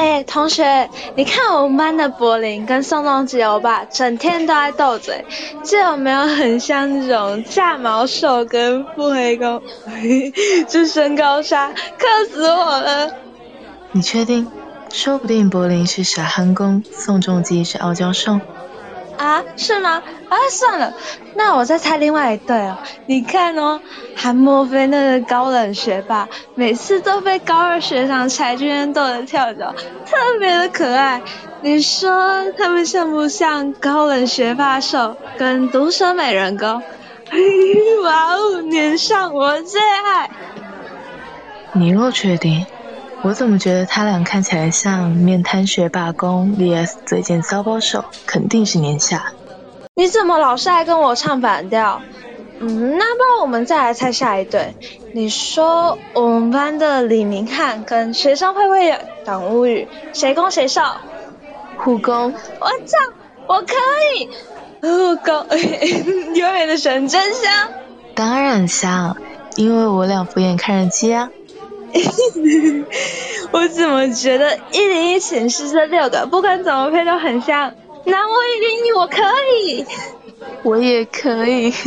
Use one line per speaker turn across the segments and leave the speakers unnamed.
哎，同学，你看我们班的柏林跟宋仲基欧巴整天都在斗嘴，这有没有很像那种炸毛兽跟腹黑攻？这身高差，克死我了！
你确定？说不定柏林是傻憨公，宋仲基是傲娇兽。
啊，是吗？啊，算了，那我再猜另外一对哦。你看哦，韩墨菲那个高冷学霸，每次都被高二学长柴俊恩逗得跳脚，特别的可爱。你说他们像不像高冷学霸兽跟毒舌美人公？哇哦，年上我最爱。
你若确定？我怎么觉得他俩看起来像面瘫学霸公 vs 嘴贱骚包手，肯定是年下。
你怎么老是爱跟我唱反调？嗯，那不然我们再来猜下一对。你说我们班的李明翰跟学生会会党物语，谁攻谁受？
互攻。
我操，我可以。互攻，永远的神真香。
当然香，因为我俩敷衍看人机啊。
我怎么觉得一零一寝室这六个不管怎么配都很像？那我一零一我可以，
我也可以。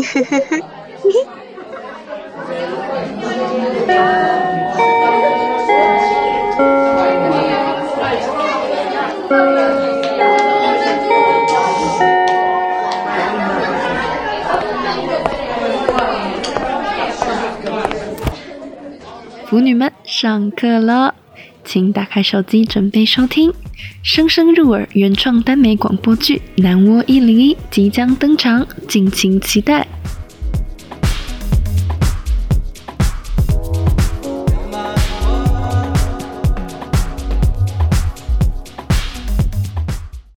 舞女们上课了，请打开手机准备收听《声声入耳》原创耽美广播剧《南窝一零一》即将登场，敬请期待。